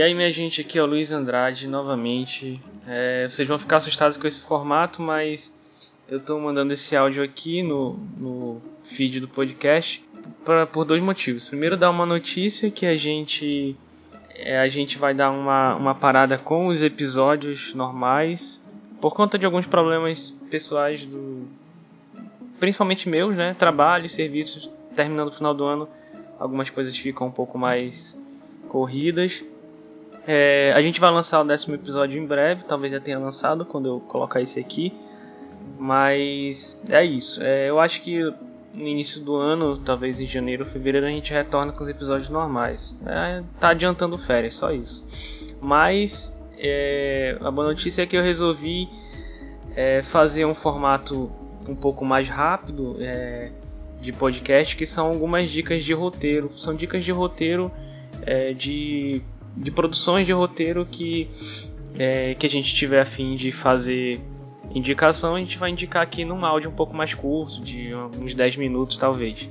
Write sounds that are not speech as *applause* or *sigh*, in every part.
E aí, minha gente, aqui é o Luiz Andrade novamente. É, vocês vão ficar assustados com esse formato, mas eu estou mandando esse áudio aqui no, no feed do podcast pra, por dois motivos. Primeiro, dar uma notícia que a gente é, a gente vai dar uma, uma parada com os episódios normais por conta de alguns problemas pessoais do principalmente meus, né? Trabalho, serviços, terminando o final do ano, algumas coisas ficam um pouco mais corridas. É, a gente vai lançar o décimo episódio em breve, talvez já tenha lançado quando eu colocar esse aqui. Mas é isso. É, eu acho que no início do ano, talvez em janeiro ou fevereiro, a gente retorna com os episódios normais. É, tá adiantando férias, só isso. Mas é, a boa notícia é que eu resolvi é, fazer um formato um pouco mais rápido é, de podcast, que são algumas dicas de roteiro. São dicas de roteiro é, de de produções de roteiro que, é, que a gente tiver a fim de fazer indicação, a gente vai indicar aqui num áudio um pouco mais curto, de uns 10 minutos talvez.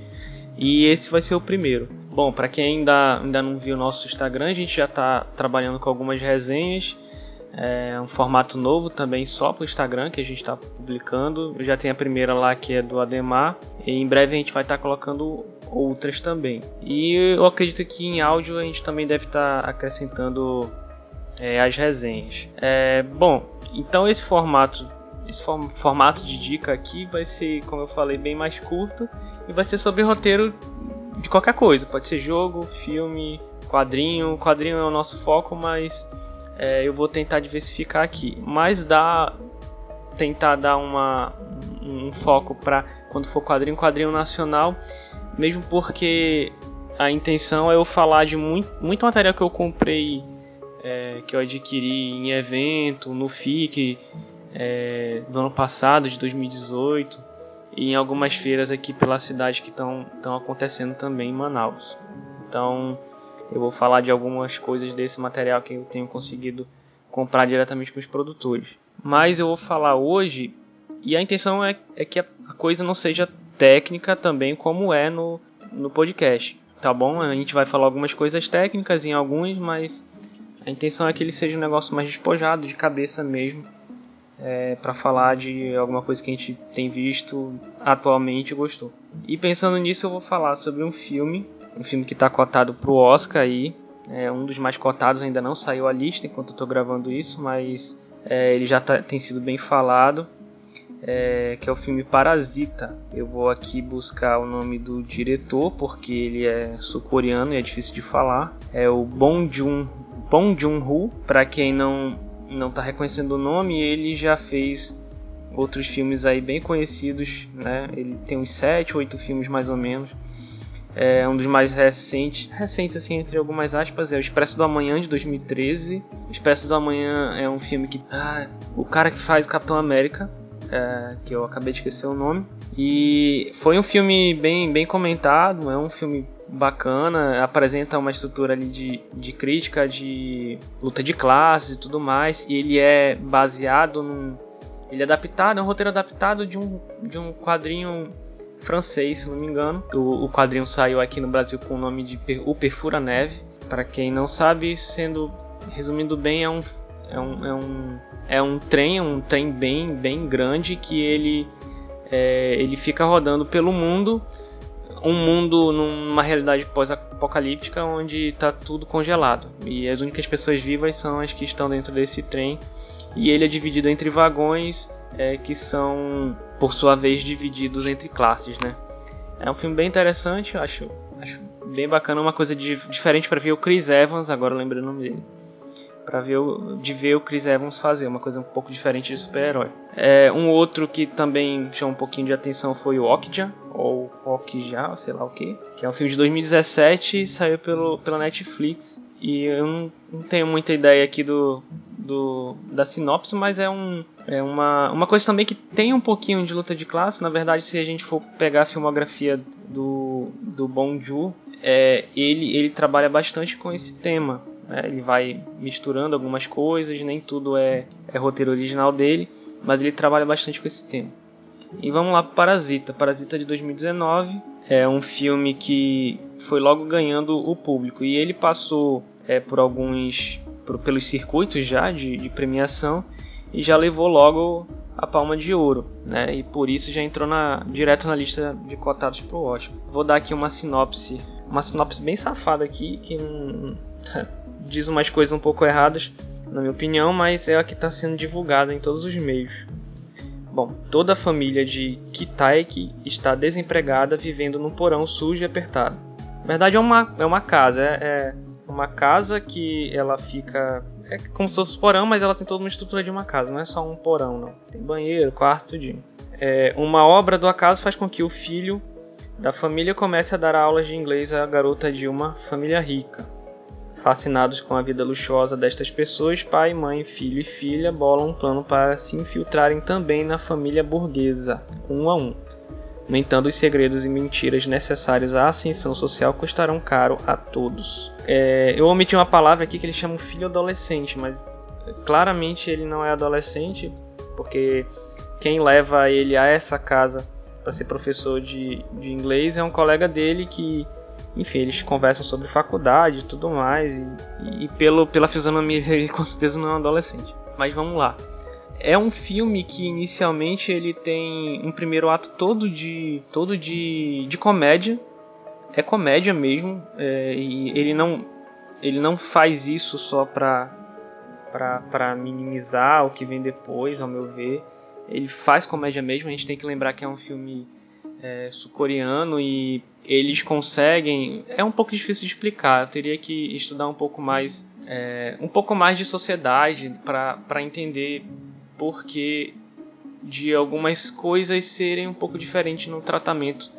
E esse vai ser o primeiro. Bom, para quem ainda, ainda não viu o nosso Instagram, a gente já está trabalhando com algumas resenhas. É um formato novo também só para o Instagram que a gente está publicando. Já tem a primeira lá que é do Ademar. E em breve a gente vai estar tá colocando outras também. E eu acredito que em áudio a gente também deve estar tá acrescentando é, as resenhas. É, bom, então esse formato, esse formato de dica aqui vai ser, como eu falei, bem mais curto e vai ser sobre roteiro de qualquer coisa. Pode ser jogo, filme, quadrinho. Quadrinho é o nosso foco, mas é, eu vou tentar diversificar aqui. Mas dá tentar dar uma, um foco para quando for quadrinho, quadrinho nacional mesmo porque a intenção é eu falar de muito, muito material que eu comprei, é, que eu adquiri em evento, no FIC é, do ano passado, de 2018, e em algumas feiras aqui pela cidade que estão acontecendo também em Manaus. Então eu vou falar de algumas coisas desse material que eu tenho conseguido comprar diretamente com os produtores. Mas eu vou falar hoje, e a intenção é, é que a coisa não seja técnica também, como é no, no podcast. Tá bom? A gente vai falar algumas coisas técnicas em alguns, mas a intenção é que ele seja um negócio mais despojado, de cabeça mesmo, é, para falar de alguma coisa que a gente tem visto atualmente e gostou. E pensando nisso, eu vou falar sobre um filme, um filme que está cotado para o Oscar aí, é um dos mais cotados, ainda não saiu a lista enquanto estou gravando isso, mas é, ele já tá, tem sido bem falado é, que é o filme Parasita. Eu vou aqui buscar o nome do diretor porque ele é sul-coreano e é difícil de falar. É o Bong Joon Bong Joon-ho. Para quem não não está reconhecendo o nome, ele já fez outros filmes aí bem conhecidos, né? Ele tem uns 7, 8 filmes mais ou menos. É um dos mais recentes, recentes assim entre algumas aspas, é o Expresso do Amanhã de 2013. O Expresso do Amanhã é um filme que ah, o cara que faz o Capitão América é, que eu acabei de esquecer o nome. E foi um filme bem, bem comentado, é um filme bacana, apresenta uma estrutura ali de, de crítica, de luta de classes e tudo mais. E ele é baseado num. Ele é adaptado, é um roteiro adaptado de um, de um quadrinho francês, se não me engano. O, o quadrinho saiu aqui no Brasil com o nome de O Perfura Neve. Para quem não sabe, sendo resumindo bem, é um é um, é um, é um trem, um trem bem, bem grande que ele, é, ele fica rodando pelo mundo, um mundo numa realidade pós-apocalíptica onde está tudo congelado e as únicas pessoas vivas são as que estão dentro desse trem e ele é dividido entre vagões é, que são por sua vez divididos entre classes, né? É um filme bem interessante, acho, acho bem bacana, uma coisa de, diferente para ver o Chris Evans, agora lembrando o nome dele para ver o, de ver o Chris Evans fazer uma coisa um pouco diferente de super-herói. É, um outro que também chamou um pouquinho de atenção foi o Okja ou Okja, sei lá o que, que é um filme de 2017 saiu pelo, pela Netflix e eu não, não tenho muita ideia aqui do, do, da sinopse, mas é, um, é uma, uma coisa também que tem um pouquinho de luta de classe. Na verdade, se a gente for pegar a filmografia do, do Bong Joon, é, ele, ele trabalha bastante com esse tema. Né? Ele vai misturando algumas coisas, nem tudo é, é roteiro original dele, mas ele trabalha bastante com esse tema. E vamos lá para Parasita. Parasita de 2019 é um filme que foi logo ganhando o público e ele passou é, por alguns pelos circuitos já de, de premiação e já levou logo a Palma de Ouro, né? E por isso já entrou na, direto na lista de cotados para o Oscar. Vou dar aqui uma sinopse, uma sinopse bem safada aqui que *laughs* diz umas coisas um pouco erradas, na minha opinião, mas é a que está sendo divulgada em todos os meios. Bom, toda a família de Kitaiki está desempregada, vivendo num porão sujo e apertado. Na verdade é uma, é uma casa, é, é uma casa que ela fica é como se fosse um porão, mas ela tem toda uma estrutura de uma casa, não é só um porão, não. Tem banheiro, quarto, tudinho. É, uma obra do acaso faz com que o filho da família comece a dar aulas de inglês à garota de uma família rica. Fascinados com a vida luxuosa destas pessoas, pai, mãe, filho e filha bolam um plano para se infiltrarem também na família burguesa, um a um. No entanto, os segredos e mentiras necessários à ascensão social custarão caro a todos. É, eu omiti uma palavra aqui que eles chamam filho adolescente, mas claramente ele não é adolescente, porque quem leva ele a essa casa para ser professor de, de inglês é um colega dele que, enfim, eles conversam sobre faculdade e tudo mais, e, e pelo, pela fisionomia *laughs* ele com certeza não é um adolescente. Mas vamos lá é um filme que inicialmente ele tem um primeiro ato todo de todo de, de comédia. É comédia mesmo é, e ele não ele não faz isso só para para minimizar o que vem depois ao meu ver. Ele faz comédia mesmo a gente tem que lembrar que é um filme é, sul-coreano e eles conseguem é um pouco difícil de explicar eu teria que estudar um pouco mais é, um pouco mais de sociedade para entender porque de algumas coisas serem um pouco diferentes no tratamento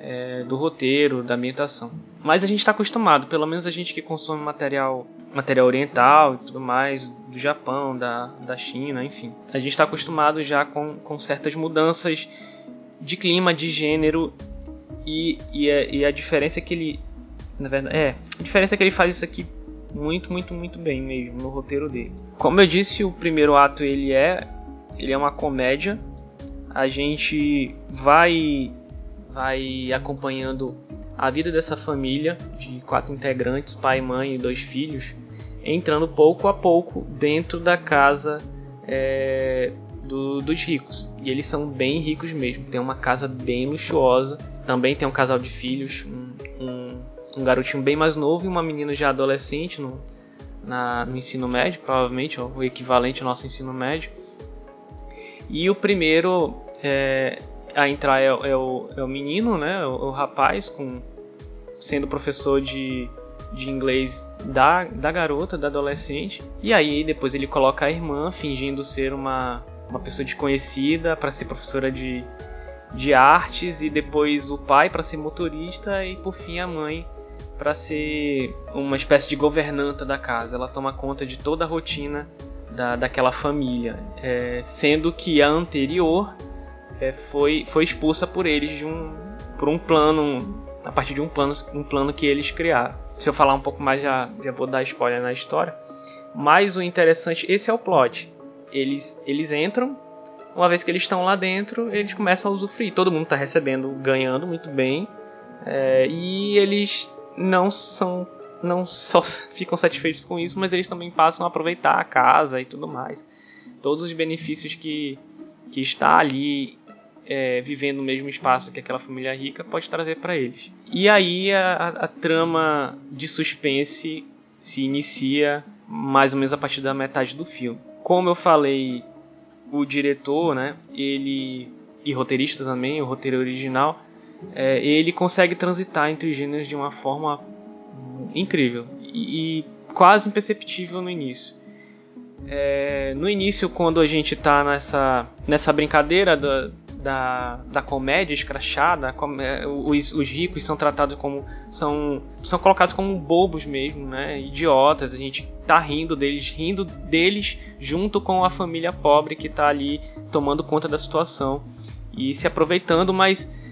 é, do roteiro, da ambientação. Mas a gente está acostumado, pelo menos a gente que consome material, material oriental e tudo mais, do Japão, da, da China, enfim. A gente está acostumado já com, com certas mudanças de clima, de gênero e, e, a, e a diferença é que ele. Na verdade, é, a diferença é que ele faz isso aqui muito, muito, muito bem mesmo no roteiro dele. Como eu disse, o primeiro ato ele é ele é uma comédia. A gente vai vai acompanhando a vida dessa família de quatro integrantes, pai, mãe e dois filhos, entrando pouco a pouco dentro da casa é, do, dos ricos. E eles são bem ricos mesmo. Tem uma casa bem luxuosa. Também tem um casal de filhos, um, um um garotinho bem mais novo e uma menina já adolescente no, na, no ensino médio, provavelmente, o equivalente ao nosso ensino médio. E o primeiro é, a entrar é, é, o, é o menino, né, o, o, rapaz, com, sendo professor de, de inglês da, da garota, da adolescente. E aí depois ele coloca a irmã, fingindo ser uma, uma pessoa desconhecida, para ser professora de, de artes, e depois o pai para ser motorista, e por fim a mãe para ser uma espécie de governanta da casa. Ela toma conta de toda a rotina da, daquela família, é, sendo que a anterior é, foi, foi expulsa por eles de um, por um plano, a partir de um plano, um plano que eles criaram. Se eu falar um pouco mais, já, já vou dar spoiler na história. Mas o interessante, esse é o plot. Eles, eles entram, uma vez que eles estão lá dentro, eles começam a usufruir. Todo mundo está recebendo, ganhando muito bem. É, e eles não são não só *laughs* ficam satisfeitos com isso, mas eles também passam a aproveitar a casa e tudo mais. Todos os benefícios que, que está ali é, vivendo no mesmo espaço que aquela família rica pode trazer para eles. E aí a, a, trama de suspense se inicia mais ou menos a partir da metade do filme. Como eu falei, o diretor, né, ele e roteirista também, o roteiro original, é, ele consegue transitar entre os gêneros de uma forma incrível e, e quase imperceptível no início. É, no início, quando a gente está nessa, nessa brincadeira da, da, da comédia escrachada, é, os, os ricos são tratados como. são, são colocados como bobos mesmo, né? idiotas. A gente tá rindo deles, rindo deles junto com a família pobre que está ali tomando conta da situação e se aproveitando, mas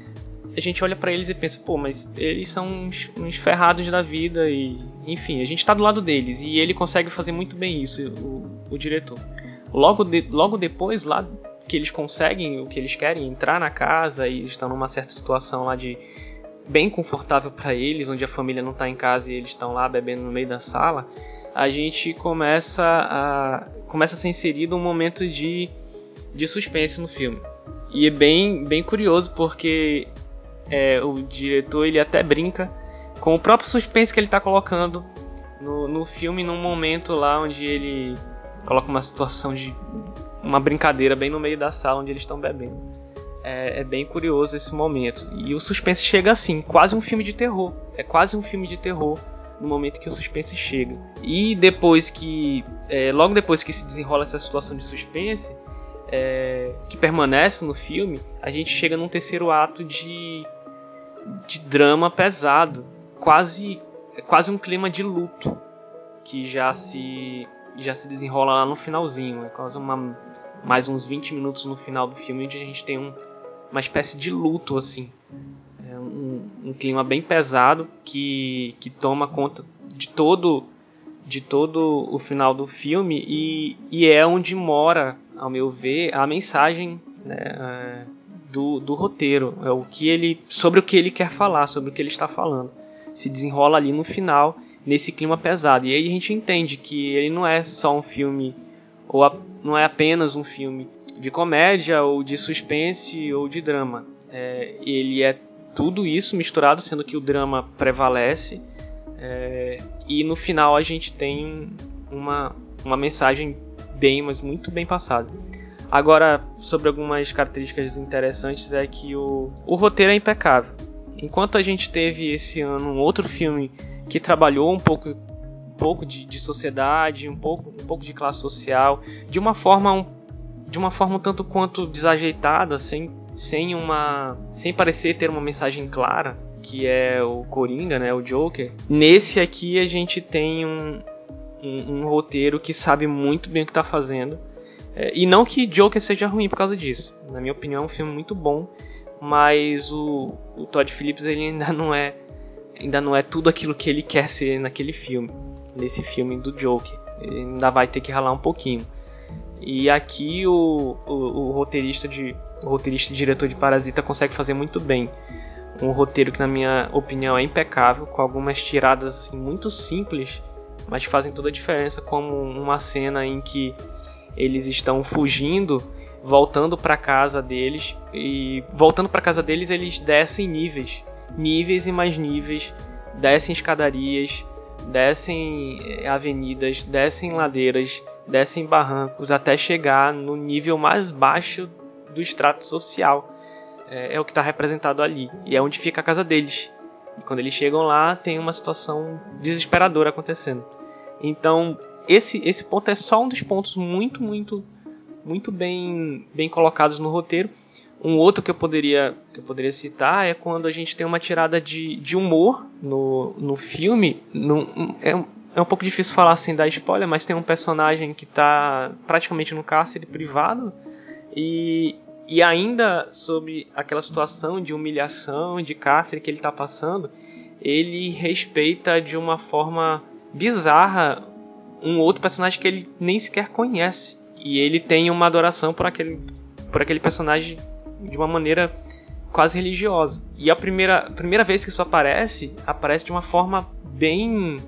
a gente olha para eles e pensa, pô, mas eles são uns, uns, ferrados da vida e, enfim, a gente tá do lado deles e ele consegue fazer muito bem isso, o, o diretor. Logo, de, logo depois, lá que eles conseguem o que eles querem, entrar na casa e estão numa certa situação lá de, bem confortável para eles, onde a família não está em casa e eles estão lá bebendo no meio da sala, a gente começa a começa a ser inserido um momento de, de suspense no filme. E é bem, bem curioso porque é, o diretor ele até brinca com o próprio suspense que ele está colocando no, no filme num momento lá onde ele coloca uma situação de uma brincadeira bem no meio da sala onde eles estão bebendo. É, é, bem curioso esse momento. E o suspense chega assim, quase um filme de terror. É quase um filme de terror no momento que o suspense chega. E depois que. É, logo depois que se desenrola essa situação de suspense, é, que permanece no filme, a gente chega num terceiro ato de, de drama pesado. Quase, quase um clima de luto. Que já se. Já se desenrola lá no finalzinho. É quase uma, mais uns 20 minutos no final do filme, onde a gente tem um, uma espécie de luto assim. É um, um, clima bem pesado que, que toma conta de todo de todo o final do filme e, e é onde mora, ao meu ver, a mensagem né, é, do, do roteiro, é o que ele sobre o que ele quer falar, sobre o que ele está falando. Se desenrola ali no final nesse clima pesado e aí a gente entende que ele não é só um filme ou a, não é apenas um filme de comédia ou de suspense ou de drama. É, ele é tudo isso misturado, sendo que o drama prevalece. É, e no final a gente tem uma, uma mensagem bem, mas muito bem passada. Agora, sobre algumas características interessantes, é que o, o roteiro é impecável. Enquanto a gente teve esse ano um outro filme que trabalhou um pouco, um pouco de, de sociedade, um pouco, um pouco de classe social, de uma forma um de uma forma um tanto quanto desajeitada, sem, sem uma sem parecer ter uma mensagem clara, que é o Coringa, né, o Joker. Nesse aqui a gente tem um, um, um roteiro que sabe muito bem o que está fazendo. É, e não que Joker seja ruim por causa disso. Na minha opinião, é um filme muito bom, mas o, o Todd Phillips ele ainda *laughs* não é ainda não é tudo aquilo que ele quer ser naquele filme, nesse filme do Joker. Ele ainda vai ter que ralar um pouquinho. E aqui o, o, o, roteirista de o roteirista e diretor de Parasita consegue fazer muito bem. Um roteiro que na minha opinião é impecável, com algumas tiradas assim, muito simples, mas que fazem toda a diferença, como uma cena em que eles estão fugindo, voltando para casa deles e voltando para casa deles eles descem níveis, níveis e mais níveis, descem escadarias, descem eh, avenidas, descem ladeiras, descem barrancos até chegar no nível mais baixo do extrato social. É, é o que está representado ali e é onde fica a casa deles. E quando eles chegam lá, tem uma situação desesperadora acontecendo. Então, esse, esse ponto é só um dos pontos muito, muito, muito bem, bem colocados no roteiro. Um outro que eu poderia, que eu poderia citar é quando a gente tem uma tirada de, de humor no, no filme. No, é, é um pouco difícil falar assim da spoiler, mas tem um personagem que está praticamente no cárcere privado e, e ainda sobre aquela situação de humilhação, de cárcere que ele está passando, ele respeita de uma forma bizarra um outro personagem que ele nem sequer conhece. E ele tem uma adoração por aquele, por aquele personagem de uma maneira quase religiosa. E a primeira, primeira vez que isso aparece, aparece de uma forma bem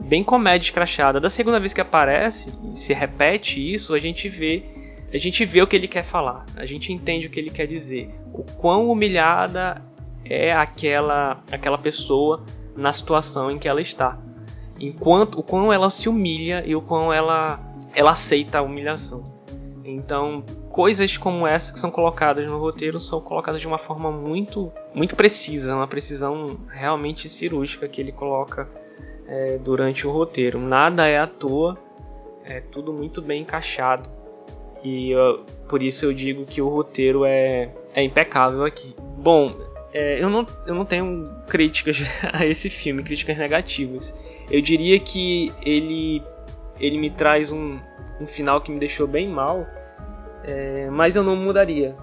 bem comédia escrachada. Da segunda vez que aparece e se repete isso, a gente vê a gente vê o que ele quer falar. A gente entende o que ele quer dizer. O quão humilhada é aquela aquela pessoa na situação em que ela está. Enquanto o quão ela se humilha e o quão ela ela aceita a humilhação. Então, coisas como essa que são colocadas no roteiro são colocadas de uma forma muito, muito precisa, uma precisão realmente cirúrgica que ele coloca é, durante o roteiro. Nada é à toa, é tudo muito bem encaixado e eu, por isso eu digo que o roteiro é, é impecável aqui. Bom, é, eu, não, eu não tenho críticas *laughs* a esse filme, críticas negativas. Eu diria que ele, ele me traz um, um final que me deixou bem mal é, mas eu não mudaria.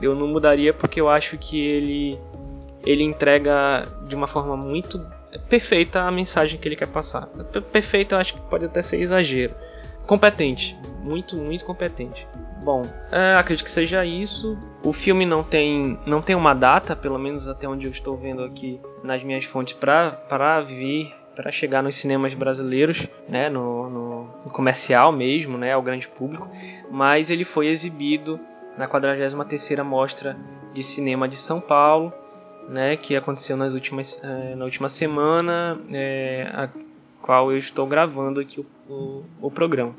Eu não mudaria porque eu acho que ele ele entrega de uma forma muito perfeita a mensagem que ele quer passar. Perfeita, eu acho que pode até ser exagero. Competente, muito, muito competente. Bom, é, acredito que seja isso. O filme não tem, não tem uma data, pelo menos até onde eu estou vendo aqui nas minhas fontes, para vir para chegar nos cinemas brasileiros, né, no, no, no, comercial mesmo, né, ao grande público, mas ele foi exibido na 43ª Mostra de Cinema de São Paulo, né, que aconteceu nas últimas, é, na última semana, é, a qual eu estou gravando aqui o, o, o programa.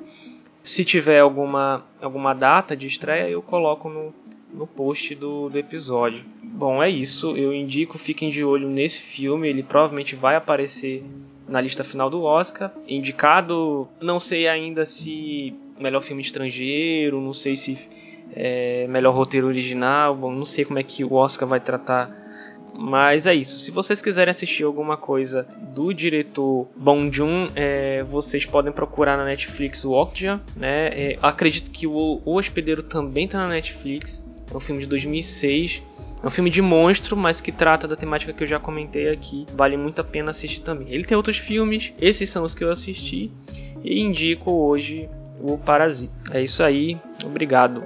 Se tiver alguma, alguma data de estreia, eu coloco no, no post do, do episódio. Bom, é isso. Eu indico, fiquem de olho nesse filme. Ele provavelmente vai aparecer na lista final do Oscar. Indicado, não sei ainda se melhor filme estrangeiro, não sei se é, melhor roteiro original. Bom, não sei como é que o Oscar vai tratar mas é isso. Se vocês quiserem assistir alguma coisa do diretor Bong Joon, é, vocês podem procurar na Netflix o Okja. Né? É, acredito que o, o Hospedeiro também está na Netflix. É um filme de 2006. É um filme de monstro, mas que trata da temática que eu já comentei aqui. Vale muito a pena assistir também. Ele tem outros filmes, esses são os que eu assisti. E indico hoje o Parasita. É isso aí, obrigado.